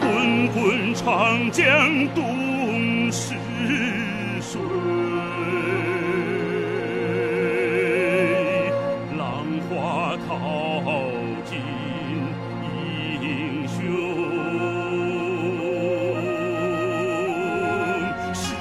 滚滚长江东逝水，浪花淘尽英雄。是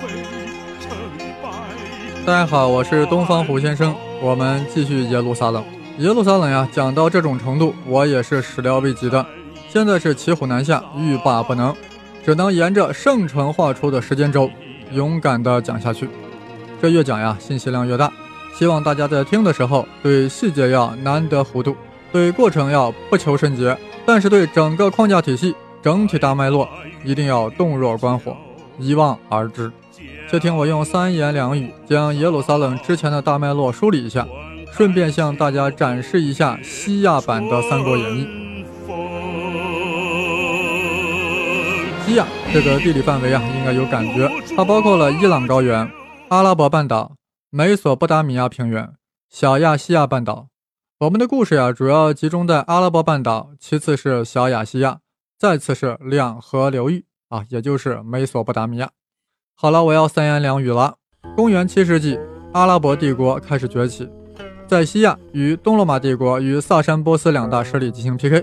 非成败。大家好，我是东方虎先生，我们继续耶路撒冷。耶路撒冷呀，讲到这种程度，我也是始料未及的。现在是骑虎难下，欲罢不能，只能沿着圣城画出的时间轴，勇敢地讲下去。这越讲呀，信息量越大。希望大家在听的时候，对细节要难得糊涂，对过程要不求甚解，但是对整个框架体系、整体大脉络一定要洞若观火，一望而知。且听我用三言两语将耶路撒冷之前的大脉络梳理一下，顺便向大家展示一下西亚版的《三国演义》。西亚这个地理范围啊，应该有感觉，它包括了伊朗高原、阿拉伯半岛、美索不达米亚平原、小亚细亚半岛。我们的故事呀，主要集中在阿拉伯半岛，其次是小亚细亚，再次是两河流域啊，也就是美索不达米亚。好了，我要三言两语了。公元七世纪，阿拉伯帝国开始崛起，在西亚与东罗马帝国与萨珊波斯两大势力进行 PK。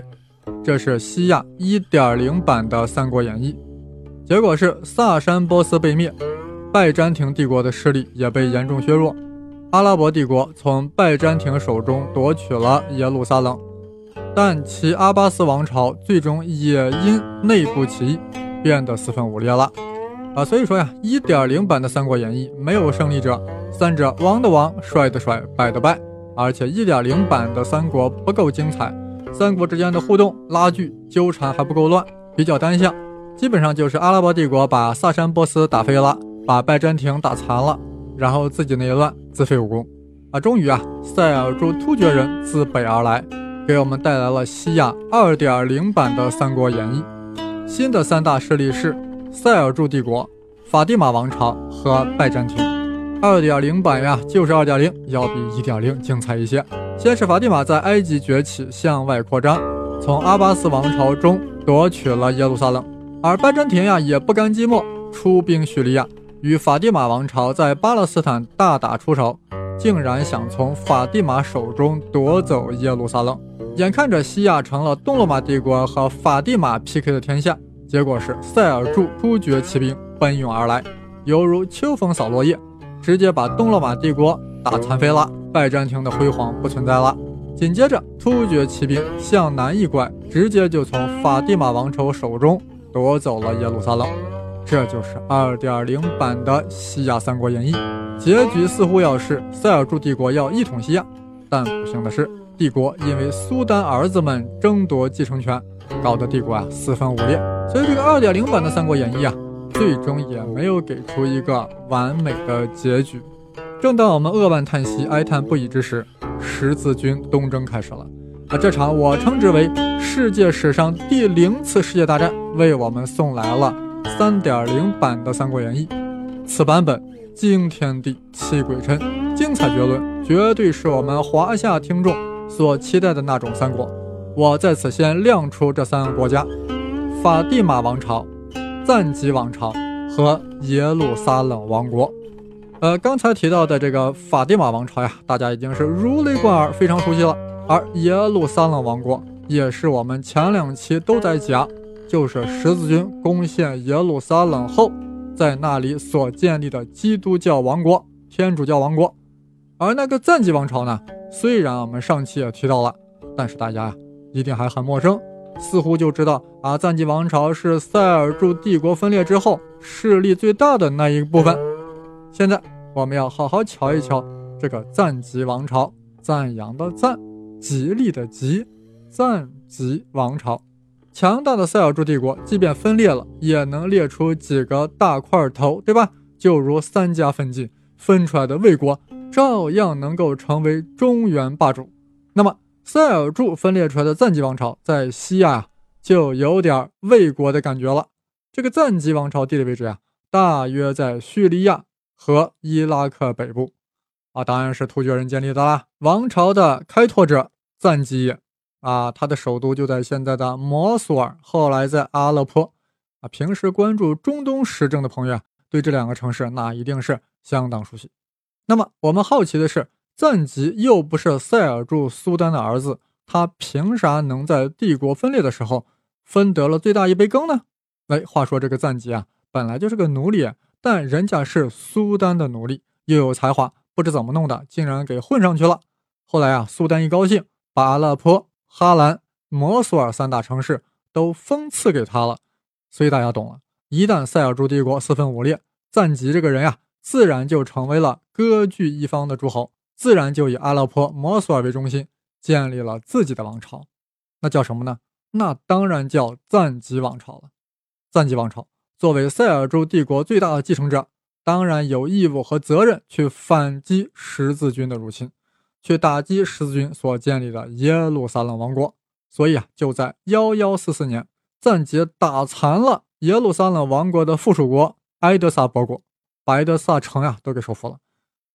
这是西亚1.0版的《三国演义》，结果是萨珊波斯被灭，拜占庭帝国的势力也被严重削弱，阿拉伯帝国从拜占庭手中夺取了耶路撒冷，但其阿巴斯王朝最终也因内部起义变得四分五裂了。啊，所以说呀，1.0版的《三国演义》没有胜利者，三者亡的亡，衰的衰，败的败，而且1.0版的三国不够精彩。三国之间的互动、拉锯、纠缠还不够乱，比较单向，基本上就是阿拉伯帝国把萨珊波斯打飞了，把拜占庭打残了，然后自己内乱，自废武功。啊，终于啊，塞尔柱突厥人自北而来，给我们带来了西亚2.0版的《三国演义》。新的三大势力是塞尔柱帝国、法蒂玛王朝和拜占庭。2.0版呀，就是2.0，要比1.0精彩一些。先是法蒂玛在埃及崛起，向外扩张，从阿巴斯王朝中夺取了耶路撒冷。而拜占庭呀也不甘寂寞，出兵叙利亚，与法蒂玛王朝在巴勒斯坦大打出手，竟然想从法蒂玛手中夺走耶路撒冷。眼看着西亚成了东罗马帝国和法蒂玛 PK 的天下，结果是塞尔柱突厥骑兵奔涌而来，犹如秋风扫落叶，直接把东罗马帝国打残废了。拜占庭的辉煌不存在了。紧接着，突厥骑兵向南一拐，直接就从法蒂玛王朝手中夺走了耶路撒冷。这就是2.0版的西亚三国演义。结局似乎要是塞尔柱帝国要一统西亚，但不幸的是，帝国因为苏丹儿子们争夺继承权，搞得帝国啊四分五裂。所以这个2.0版的三国演义啊，最终也没有给出一个完美的结局。正当我们扼腕叹息、哀叹不已之时，十字军东征开始了。啊，这场我称之为世界史上第零次世界大战，为我们送来了3.0版的《三国演义》。此版本惊天地、泣鬼神，精彩绝伦，绝对是我们华夏听众所期待的那种三国。我在此先亮出这三个国家：法蒂玛王朝、赞吉王朝和耶路撒冷王国。呃，刚才提到的这个法蒂玛王朝呀，大家已经是如雷贯耳，非常熟悉了。而耶路撒冷王国也是我们前两期都在讲，就是十字军攻陷耶路撒冷后，在那里所建立的基督教王国、天主教王国。而那个赞吉王朝呢，虽然我们上期也提到了，但是大家呀一定还很陌生，似乎就知道啊，赞吉王朝是塞尔柱帝国分裂之后势力最大的那一部分。现在我们要好好瞧一瞧这个赞吉王朝，赞扬的赞，吉利的吉，赞吉王朝。强大的塞尔柱帝国，即便分裂了，也能列出几个大块头，对吧？就如三家分晋，分出来的魏国照样能够成为中原霸主。那么塞尔柱分裂出来的赞吉王朝，在西亚就有点魏国的感觉了。这个赞吉王朝地理位置呀，大约在叙利亚。和伊拉克北部，啊，当然是突厥人建立的啦。王朝的开拓者赞吉啊，他的首都就在现在的摩苏尔，后来在阿勒颇啊。平时关注中东时政的朋友啊，对这两个城市那一定是相当熟悉。那么我们好奇的是，赞吉又不是塞尔柱苏丹的儿子，他凭啥能在帝国分裂的时候分得了最大一杯羹呢？哎，话说这个赞吉啊，本来就是个奴隶，但人家是苏丹的奴隶，又有才华，不知怎么弄的，竟然给混上去了。后来啊，苏丹一高兴，把阿勒颇、哈兰、摩苏尔三大城市都封赐给他了。所以大家懂了，一旦塞尔柱帝国四分五裂，赞吉这个人呀。自然就成为了割据一方的诸侯，自然就以阿勒颇、摩苏尔为中心，建立了自己的王朝。那叫什么呢？那当然叫赞吉王朝了。赞吉王朝作为塞尔柱帝国最大的继承者，当然有义务和责任去反击十字军的入侵，去打击十字军所建立的耶路撒冷王国。所以啊，就在幺幺四四年，赞吉打残了耶路撒冷王国的附属国埃德萨伯国。白德萨城呀，都给收复了。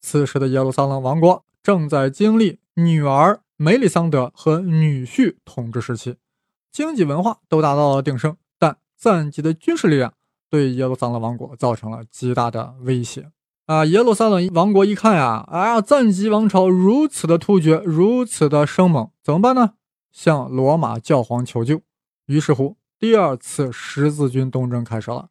此时的耶路撒冷王国正在经历女儿梅里桑德和女婿统治时期，经济文化都达到了鼎盛。但赞吉的军事力量对耶路撒冷王国造成了极大的威胁啊！耶路撒冷王国一看呀，啊，赞吉王朝如此的突厥，如此的生猛，怎么办呢？向罗马教皇求救。于是乎，第二次十字军东征开始了。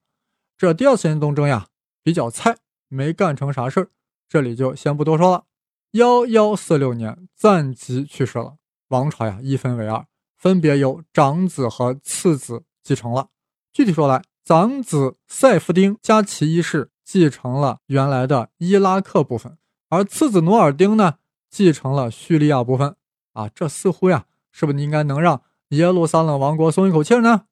这第二次东征呀。比较菜，没干成啥事儿，这里就先不多说了。幺幺四六年，赞吉去世了，王朝呀一分为二，分别由长子和次子继承了。具体说来，长子塞夫丁加齐一世继承了原来的伊拉克部分，而次子努尔丁呢继承了叙利亚部分。啊，这似乎呀，是不是应该能让耶路撒冷王国松一口气呢？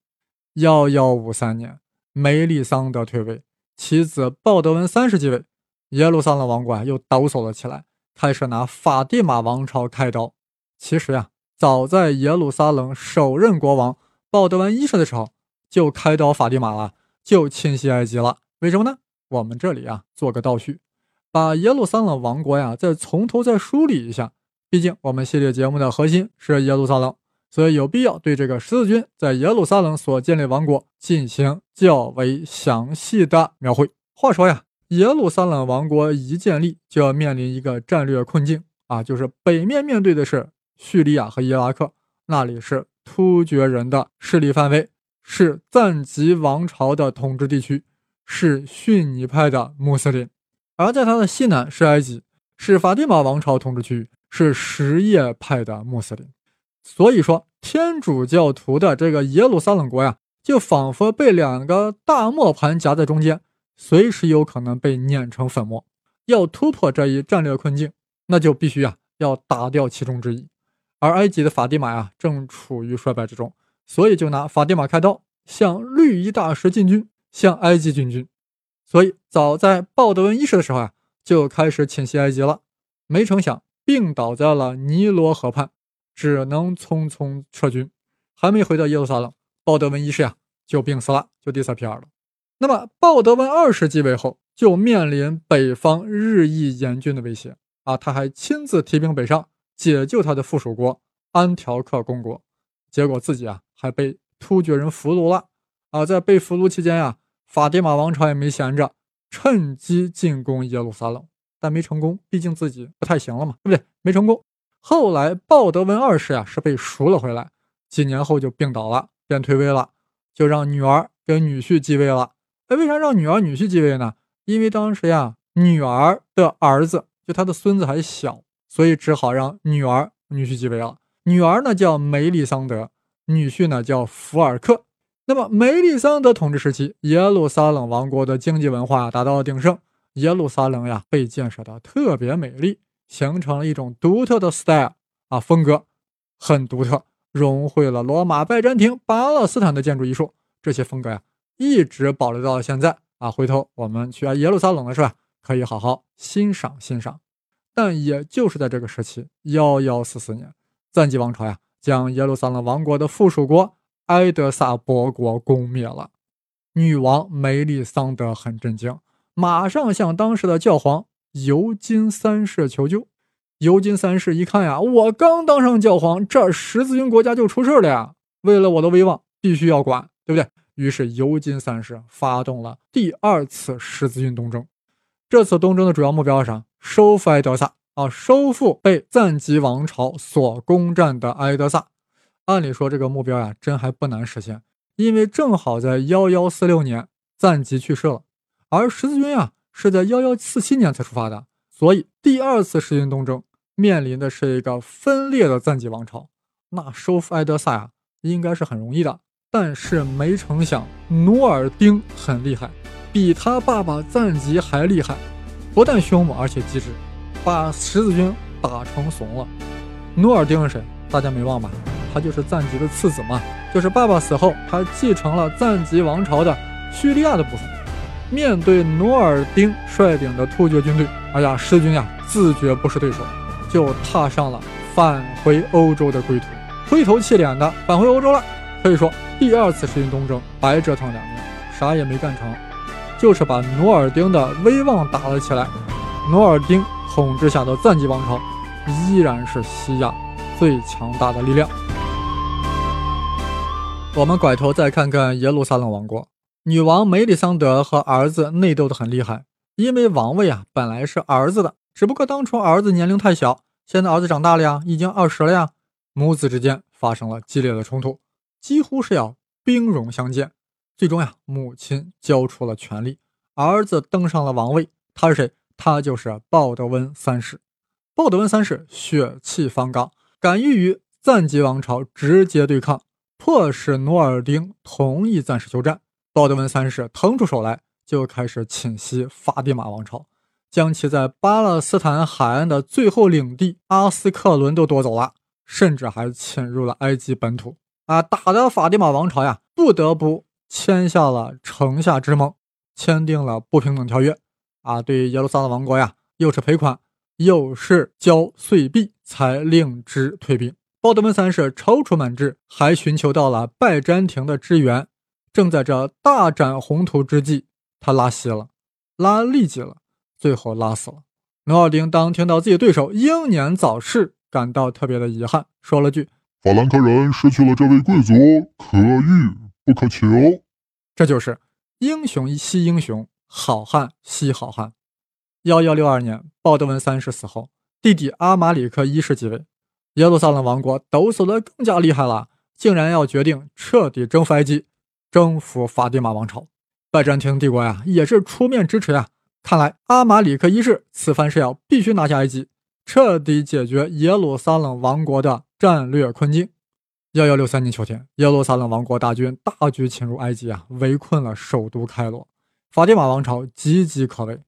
幺幺五三年，梅利桑德退位。其子鲍德温三世继位，耶路撒冷王国啊又抖擞了起来，开始拿法蒂玛王朝开刀。其实呀，早在耶路撒冷首任国王鲍德温一世的时候，就开刀法蒂玛了，就侵袭埃及了。为什么呢？我们这里啊做个倒叙，把耶路撒冷王国呀再从头再梳理一下。毕竟我们系列节目的核心是耶路撒冷。所以有必要对这个十字军在耶路撒冷所建立王国进行较为详细的描绘。话说呀，耶路撒冷王国一建立就要面临一个战略困境啊，就是北面面对的是叙利亚和伊拉克，那里是突厥人的势力范围，是赞吉王朝的统治地区，是逊尼派的穆斯林；而在它的西南是埃及，是法蒂玛王朝统治区域，是什叶派的穆斯林。所以说，天主教徒的这个耶路撒冷国呀，就仿佛被两个大磨盘夹在中间，随时有可能被碾成粉末。要突破这一战略困境，那就必须啊，要打掉其中之一。而埃及的法蒂玛呀，正处于衰败之中，所以就拿法蒂玛开刀，向绿衣大师进军，向埃及进军。所以早在鲍德温一世的时候啊，就开始侵袭埃及了。没成想，病倒在了尼罗河畔。只能匆匆撤军，还没回到耶路撒冷，鲍德温一世啊就病死了，就第三篇了。那么鲍德温二世继位后，就面临北方日益严峻的威胁啊！他还亲自提兵北上，解救他的附属国安条克公国，结果自己啊还被突厥人俘虏了啊！在被俘虏期间呀，法蒂玛王朝也没闲着，趁机进攻耶路撒冷，但没成功，毕竟自己不太行了嘛，对不对？没成功。后来，鲍德温二世呀是被赎了回来，几年后就病倒了，便退位了，就让女儿跟女婿继位了。那，为啥让女儿女婿继位呢？因为当时呀，女儿的儿子就他的孙子还小，所以只好让女儿女婿继位了。女儿呢叫梅丽桑德，女婿呢叫福尔克。那么梅丽桑德统治时期，耶路撒冷王国的经济文化达到了鼎盛，耶路撒冷呀被建设的特别美丽。形成了一种独特的 style 啊，风格很独特，融汇了罗马、拜占庭、巴勒斯坦的建筑艺术，这些风格呀，一直保留到了现在啊。回头我们去耶路撒冷了是吧？可以好好欣赏欣赏。但也就是在这个时期，幺幺四四年，赞吉王朝呀，将耶路撒冷王国的附属国埃德萨伯国攻灭了。女王梅丽桑德很震惊，马上向当时的教皇。尤金三世求救，尤金三世一看呀，我刚当上教皇，这十字军国家就出事了呀！为了我的威望，必须要管，对不对？于是尤金三世发动了第二次十字军东征。这次东征的主要目标是啥？收复埃德萨啊，收复被赞吉王朝所攻占的埃德萨。按理说这个目标呀，真还不难实现，因为正好在幺幺四六年赞吉去世了，而十字军啊是在幺幺四七年才出发的，所以第二次十字军东征。面临的是一个分裂的赞吉王朝，那收复埃德萨呀，应该是很容易的。但是没成想，努尔丁很厉害，比他爸爸赞吉还厉害，不但凶猛，而且机智，把十字军打成怂了。努尔丁是谁？大家没忘吧？他就是赞吉的次子嘛，就是爸爸死后，他继承了赞吉王朝的叙利亚的部分。面对努尔丁率领的突厥军队，哎呀，十字军呀，自觉不是对手。就踏上了返回欧洲的归途，灰头气脸的返回欧洲了。可以说，第二次十字军东征白折腾两年，啥也没干成，就是把努尔丁的威望打了起来。努尔丁统治下的赞吉王朝依然是西亚最强大的力量。我们拐头再看看耶路撒冷王国，女王梅里桑德和儿子内斗的很厉害，因为王位啊本来是儿子的。只不过当初儿子年龄太小，现在儿子长大了呀，已经二十了呀，母子之间发生了激烈的冲突，几乎是要兵戎相见。最终呀，母亲交出了权力，儿子登上了王位。他是谁？他就是鲍德温三世。鲍德温三世血气方刚，敢于与赞吉王朝直接对抗，迫使努尔丁同意暂时休战。鲍德温三世腾出手来，就开始侵袭法蒂玛王朝。将其在巴勒斯坦海岸的最后领地阿斯克伦都夺走了，甚至还侵入了埃及本土啊！打的法蒂玛王朝呀，不得不签下了城下之盟，签订了不平等条约啊！对耶路撒冷王国呀，又是赔款，又是交岁币，才令之退兵。鲍德温三世踌躇满志，还寻求到了拜占庭的支援。正在这大展宏图之际，他拉稀了，拉痢疾了。最后拉死了。努尔丁当听到自己对手英年早逝，感到特别的遗憾，说了句：“法兰克人失去了这位贵族，可遇不可求。”这就是英雄惜英雄，好汉惜好汉。幺幺六二年，鲍德温三世死后，弟弟阿马里克一世继位，耶路撒冷王国抖擞的更加厉害了，竟然要决定彻底征服埃及，征服法蒂玛王朝。拜占庭帝国呀，也是出面支持呀。看来阿马里克一世此番是要必须拿下埃及，彻底解决耶路撒冷王国的战略困境。幺幺六三年秋天，耶路撒冷王国大军大举侵入埃及啊，围困了首都开罗。法蒂玛王朝岌岌可危，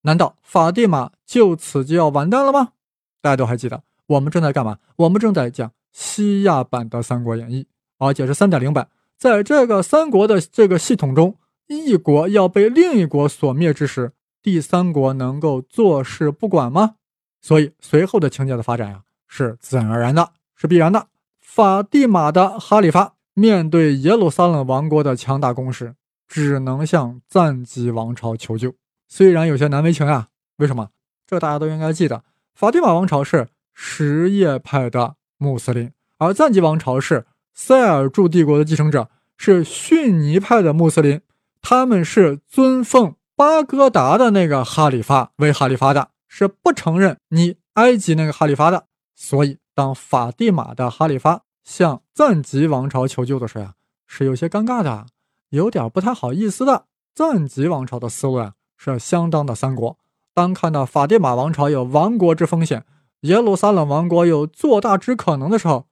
难道法蒂玛就此就要完蛋了吗？大家都还记得，我们正在干嘛？我们正在讲西亚版的《三国演义》，而且是三点零版。在这个三国的这个系统中，一国要被另一国所灭之时。第三国能够坐视不管吗？所以随后的情节的发展呀，是自然而然的，是必然的。法蒂玛的哈里发面对耶路撒冷王国的强大攻势，只能向赞吉王朝求救。虽然有些难为情啊，为什么？这大家都应该记得，法蒂玛王朝是什叶派的穆斯林，而赞吉王朝是塞尔柱帝国的继承者，是逊尼派的穆斯林，他们是尊奉。巴格达的那个哈里发为哈里发的，是不承认你埃及那个哈里发的。所以，当法蒂玛的哈里发向赞吉王朝求救的时候啊，是有些尴尬的，有点不太好意思的。赞吉王朝的思路啊，是相当的三国。当看到法蒂玛王朝有亡国之风险，耶路撒冷王国有做大之可能的时候，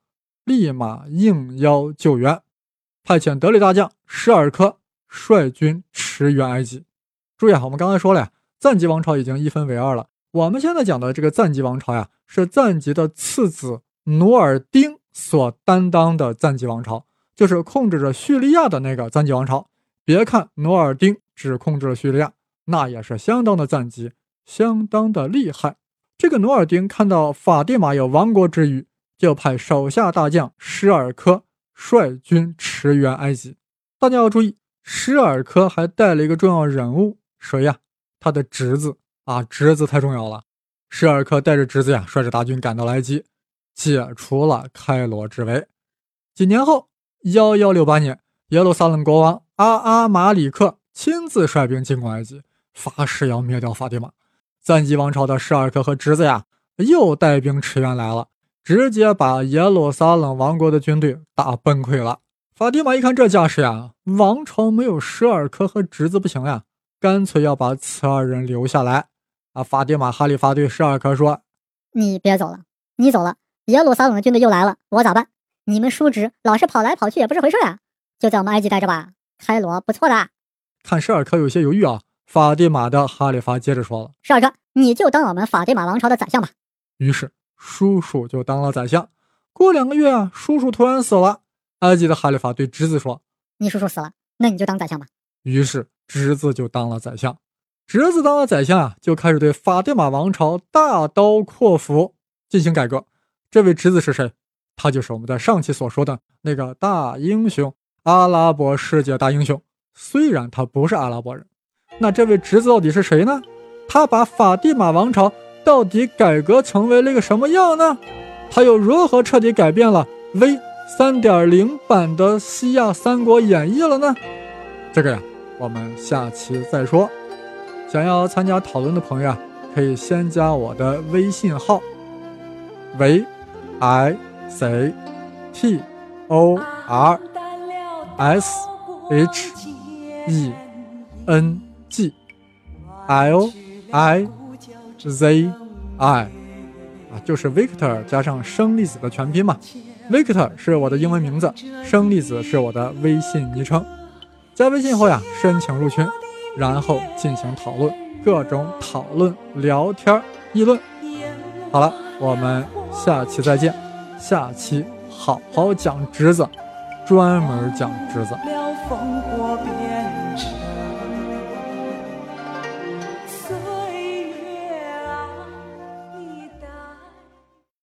立马应邀救援，派遣德里大将施尔科率军驰援埃及。注意啊，我们刚才说了呀，赞吉王朝已经一分为二了。我们现在讲的这个赞吉王朝呀，是赞吉的次子努尔丁所担当的赞吉王朝，就是控制着叙利亚的那个赞吉王朝。别看努尔丁只控制了叙利亚，那也是相当的赞吉，相当的厉害。这个努尔丁看到法蒂玛有亡国之虞，就派手下大将施尔科率军驰援埃及。大家要注意，施尔科还带了一个重要人物。谁呀？他的侄子啊，侄子太重要了。施尔克带着侄子呀，率着大军赶到了埃及，解除了开罗之围。几年后，幺幺六八年，耶路撒冷国王阿阿马里克亲自率兵进攻埃及，发誓要灭掉法蒂玛。赞吉王朝的施尔克和侄子呀，又带兵驰援来了，直接把耶路撒冷王国的军队打崩溃了。法蒂玛一看这架势呀，王朝没有施尔克和侄子不行呀，干脆要把此二人留下来。啊，法蒂玛哈里发对施尔科说：“你别走了，你走了，耶路撒冷的军队又来了，我咋办？你们叔侄老是跑来跑去也不是回事啊，就在我们埃及待着吧，开罗不错的。”看施尔科有些犹豫啊。法蒂玛的哈里发接着说了：“施尔科，你就当我们法蒂玛王朝的宰相吧。”于是叔叔就当了宰相。过两个月啊，叔叔突然死了。埃及的哈里发对侄子说：“你叔叔死了，那你就当宰相吧。”于是侄子就当了宰相。侄子当了宰相啊，就开始对法蒂玛王朝大刀阔斧进行改革。这位侄子是谁？他就是我们在上期所说的那个大英雄——阿拉伯世界大英雄。虽然他不是阿拉伯人。那这位侄子到底是谁呢？他把法蒂玛王朝到底改革成为了一个什么样呢？他又如何彻底改变了 V 三点零版的西亚三国演义了呢？这个呀，我们下期再说。想要参加讨论的朋友啊，可以先加我的微信号：v i c t o r s h e n。G L I Z I 啊，就是 Victor 加上生粒子的全拼嘛。Victor 是我的英文名字，生粒子是我的微信昵称。在微信后呀，申请入群，然后进行讨论，各种讨论、聊天、议论。好了，我们下期再见。下期好好讲侄子，专门讲侄子。